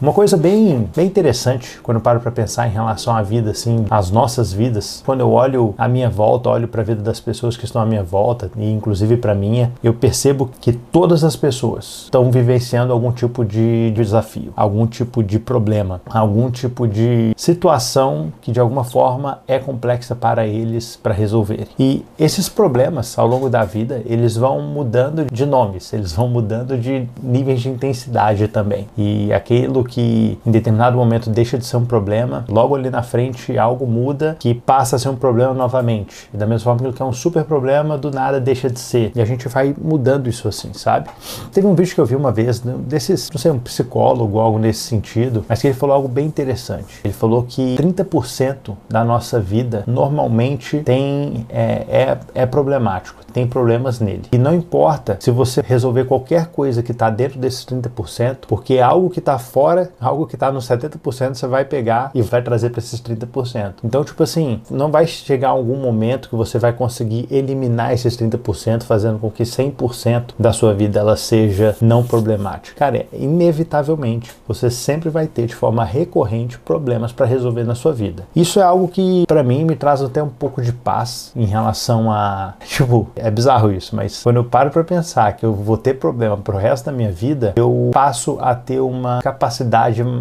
Uma coisa bem, bem interessante quando eu paro para pensar em relação à vida, assim, às nossas vidas, quando eu olho a minha volta, olho para a vida das pessoas que estão à minha volta, e inclusive para minha, eu percebo que todas as pessoas estão vivenciando algum tipo de desafio, algum tipo de problema, algum tipo de situação que de alguma forma é complexa para eles para resolver. E esses problemas ao longo da vida, eles vão mudando de nomes, eles vão mudando de níveis de intensidade também. E aquilo que em determinado momento deixa de ser um problema, logo ali na frente algo muda que passa a ser um problema novamente. E da mesma forma que é um super problema, do nada deixa de ser. E a gente vai mudando isso assim, sabe? Teve um vídeo que eu vi uma vez, né, desses, não sei, um psicólogo, algo nesse sentido, mas que ele falou algo bem interessante. Ele falou que 30% da nossa vida normalmente tem é, é, é problemático, tem problemas nele. E não importa se você resolver qualquer coisa que está dentro desses 30%, porque algo que está fora, algo que está nos 70%, você vai pegar e vai trazer para esses 30%. Então, tipo assim, não vai chegar algum momento que você vai conseguir eliminar esses 30%, fazendo com que 100% da sua vida ela seja não problemática. Cara, é, inevitavelmente você sempre vai ter de forma recorrente problemas para resolver na sua vida. Isso é algo que para mim me traz até um pouco de paz em relação a, tipo, é bizarro isso, mas quando eu paro para pensar que eu vou ter problema pro resto da minha vida, eu passo a ter uma capacidade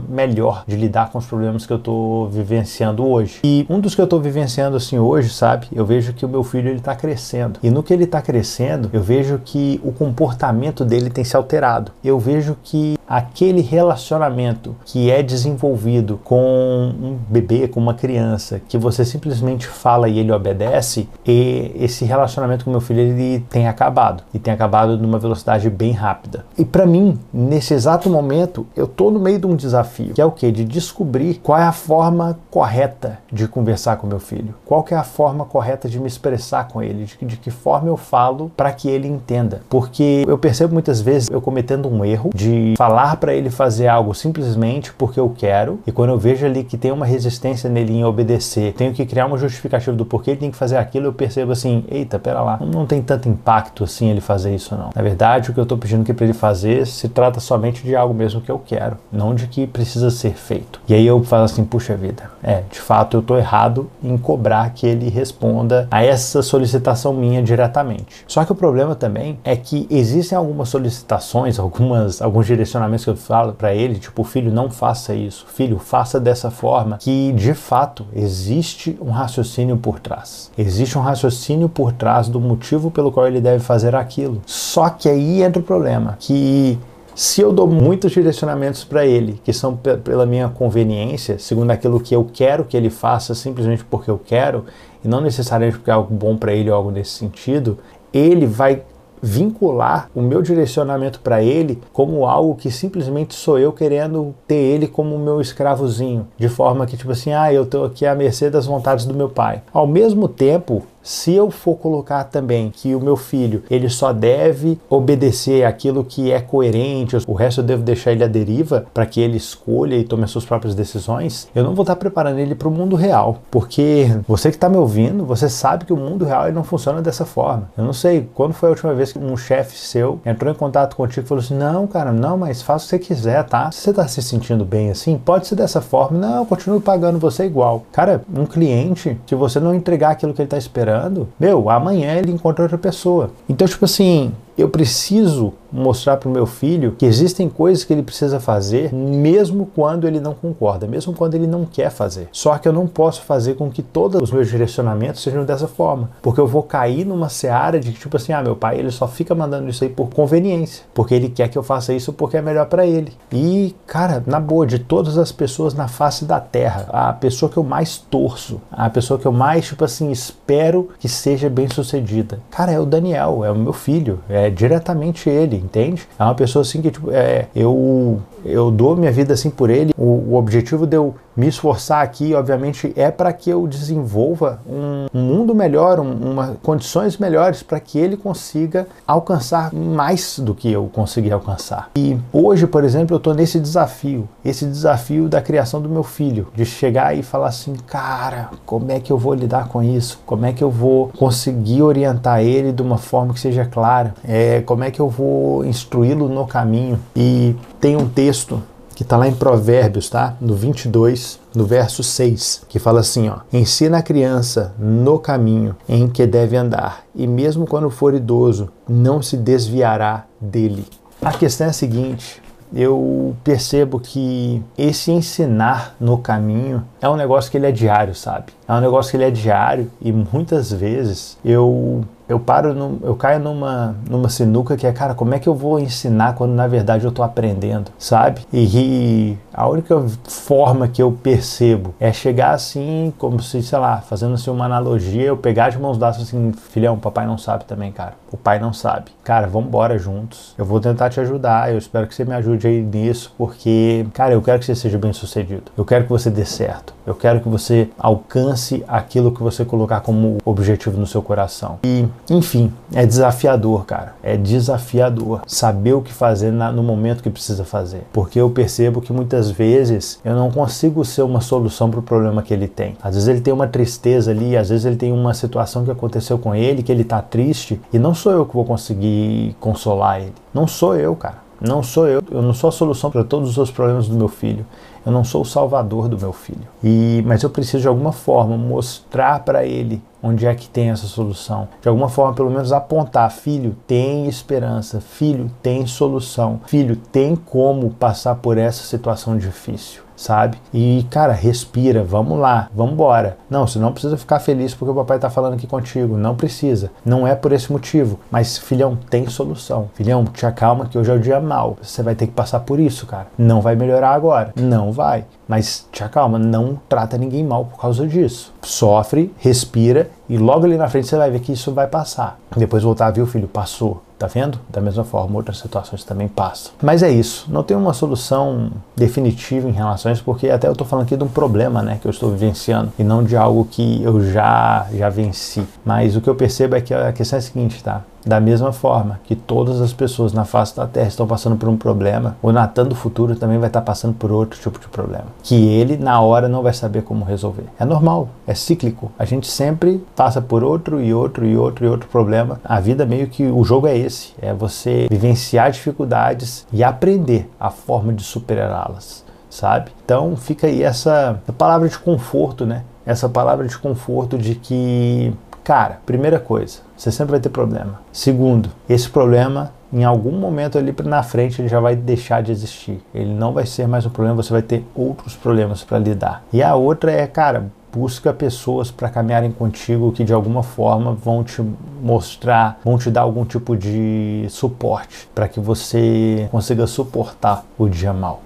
melhor de lidar com os problemas que eu tô vivenciando hoje. E um dos que eu tô vivenciando assim hoje, sabe? Eu vejo que o meu filho ele tá crescendo. E no que ele tá crescendo, eu vejo que o comportamento dele tem se alterado. Eu vejo que aquele relacionamento que é desenvolvido com um bebê, com uma criança, que você simplesmente fala e ele obedece, e esse relacionamento com meu filho ele tem acabado e tem acabado numa velocidade bem rápida. E para mim, nesse exato momento, eu tô no meio de um desafio, que é o que de descobrir qual é a forma correta de conversar com meu filho, qual que é a forma correta de me expressar com ele, de, de que forma eu falo para que ele entenda, porque eu percebo muitas vezes eu cometendo um erro de falar para ele fazer algo simplesmente porque eu quero, e quando eu vejo ali que tem uma resistência nele em obedecer, tenho que criar uma justificativa do porquê ele tem que fazer aquilo, eu percebo assim, eita, pera lá, não tem tanto impacto assim ele fazer isso não. Na verdade, o que eu estou pedindo para ele fazer se trata somente de algo mesmo que eu quero, não de que precisa ser feito. E aí eu falo assim, puxa vida, é, de fato eu estou errado em cobrar que ele responda a essa solicitação minha diretamente. Só que o problema também é que existem algumas solicitações, algumas alguns direcionamentos que eu falo para ele, tipo, filho, não faça isso, filho, faça dessa forma, que de fato existe um raciocínio por trás. Existe um raciocínio por trás do motivo pelo qual ele deve fazer aquilo. Só que aí entra o problema, que se eu dou muitos direcionamentos para ele, que são pela minha conveniência, segundo aquilo que eu quero que ele faça, simplesmente porque eu quero, e não necessariamente porque é algo bom para ele ou algo nesse sentido, ele vai vincular o meu direcionamento para ele como algo que simplesmente sou eu querendo ter ele como meu escravozinho, de forma que tipo assim, ah, eu estou aqui à mercê das vontades do meu pai. Ao mesmo tempo, se eu for colocar também que o meu filho ele só deve obedecer aquilo que é coerente, o resto eu devo deixar ele à deriva para que ele escolha e tome as suas próprias decisões, eu não vou estar preparando ele para o mundo real, porque você que está me ouvindo, você sabe que o mundo real não funciona dessa forma. Eu não sei quando foi a última vez que um chefe seu entrou em contato contigo e falou assim: não, cara, não, mas faça o que você quiser, tá? Se você está se sentindo bem assim, pode ser dessa forma, não, eu continuo pagando você igual. Cara, um cliente, se você não entregar aquilo que ele está esperando meu, amanhã ele encontra outra pessoa. Então, tipo assim, eu preciso mostrar para o meu filho que existem coisas que ele precisa fazer mesmo quando ele não concorda, mesmo quando ele não quer fazer. Só que eu não posso fazer com que todos os meus direcionamentos sejam dessa forma, porque eu vou cair numa seara de que tipo assim, ah, meu pai ele só fica mandando isso aí por conveniência, porque ele quer que eu faça isso porque é melhor para ele. E, cara, na boa, de todas as pessoas na face da terra, a pessoa que eu mais torço, a pessoa que eu mais, tipo assim, espero que seja bem sucedida, cara, é o Daniel, é o meu filho, é diretamente ele entende? É uma pessoa assim que, tipo, é, eu, eu dou minha vida assim por ele. O, o objetivo de eu me esforçar aqui, obviamente, é para que eu desenvolva um, mundo melhor, um, uma, condições melhores para que ele consiga alcançar mais do que eu consegui alcançar. E hoje, por exemplo, eu estou nesse desafio, esse desafio da criação do meu filho, de chegar e falar assim, cara, como é que eu vou lidar com isso? Como é que eu vou conseguir orientar ele de uma forma que seja clara? É, como é que eu vou instruí-lo no caminho? E tem um texto que está lá em Provérbios, tá? No 22, no verso 6, que fala assim, ó: Ensina a criança no caminho em que deve andar, e mesmo quando for idoso, não se desviará dele. A questão é a seguinte: eu percebo que esse ensinar no caminho é um negócio que ele é diário, sabe? É um negócio que ele é diário e muitas vezes eu eu paro, no, eu caio numa, numa sinuca que é, cara, como é que eu vou ensinar quando na verdade eu tô aprendendo, sabe? E, e a única forma que eu percebo é chegar assim, como se, sei lá, fazendo assim uma analogia, eu pegar de mãos dadas assim, filhão, papai não sabe também, cara. O pai não sabe. Cara, vamos embora juntos. Eu vou tentar te ajudar, eu espero que você me ajude aí nisso, porque, cara, eu quero que você seja bem sucedido. Eu quero que você dê certo. Eu quero que você alcance aquilo que você colocar como objetivo no seu coração. E enfim, é desafiador, cara. É desafiador saber o que fazer na, no momento que precisa fazer. Porque eu percebo que muitas vezes eu não consigo ser uma solução para o problema que ele tem. Às vezes ele tem uma tristeza ali, às vezes ele tem uma situação que aconteceu com ele, que ele tá triste, e não sou eu que vou conseguir consolar ele. Não sou eu, cara. Não sou eu, eu não sou a solução para todos os problemas do meu filho. Eu não sou o salvador do meu filho. E mas eu preciso de alguma forma mostrar para ele onde é que tem essa solução. De alguma forma, pelo menos apontar, filho, tem esperança, filho, tem solução, filho, tem como passar por essa situação difícil sabe? E, cara, respira, vamos lá, vamos embora. Não, você não precisa ficar feliz porque o papai tá falando aqui contigo, não precisa. Não é por esse motivo, mas filhão, tem solução. Filhão, te acalma que hoje é o dia mal. Você vai ter que passar por isso, cara. Não vai melhorar agora. Não vai. Mas te acalma, não trata ninguém mal por causa disso. Sofre, respira e logo ali na frente você vai ver que isso vai passar. Depois voltar o filho, passou. Tá vendo? Da mesma forma, outras situações também passam. Mas é isso. Não tem uma solução definitiva em relação a isso, porque até eu tô falando aqui de um problema, né, que eu estou vivenciando e não de algo que eu já já venci. Mas o que eu percebo é que a questão é a seguinte, tá? Da mesma forma que todas as pessoas na face da Terra estão passando por um problema, o Natan do futuro também vai estar passando por outro tipo de problema, que ele na hora não vai saber como resolver. É normal, é cíclico. A gente sempre passa por outro e outro e outro e outro problema. A vida meio que o jogo é esse, é você vivenciar dificuldades e aprender a forma de superá-las, sabe? Então fica aí essa palavra de conforto, né? Essa palavra de conforto de que Cara, primeira coisa, você sempre vai ter problema. Segundo, esse problema em algum momento ali na frente ele já vai deixar de existir. Ele não vai ser mais um problema, você vai ter outros problemas para lidar. E a outra é, cara, busca pessoas para caminharem contigo que de alguma forma vão te mostrar, vão te dar algum tipo de suporte para que você consiga suportar o dia mal.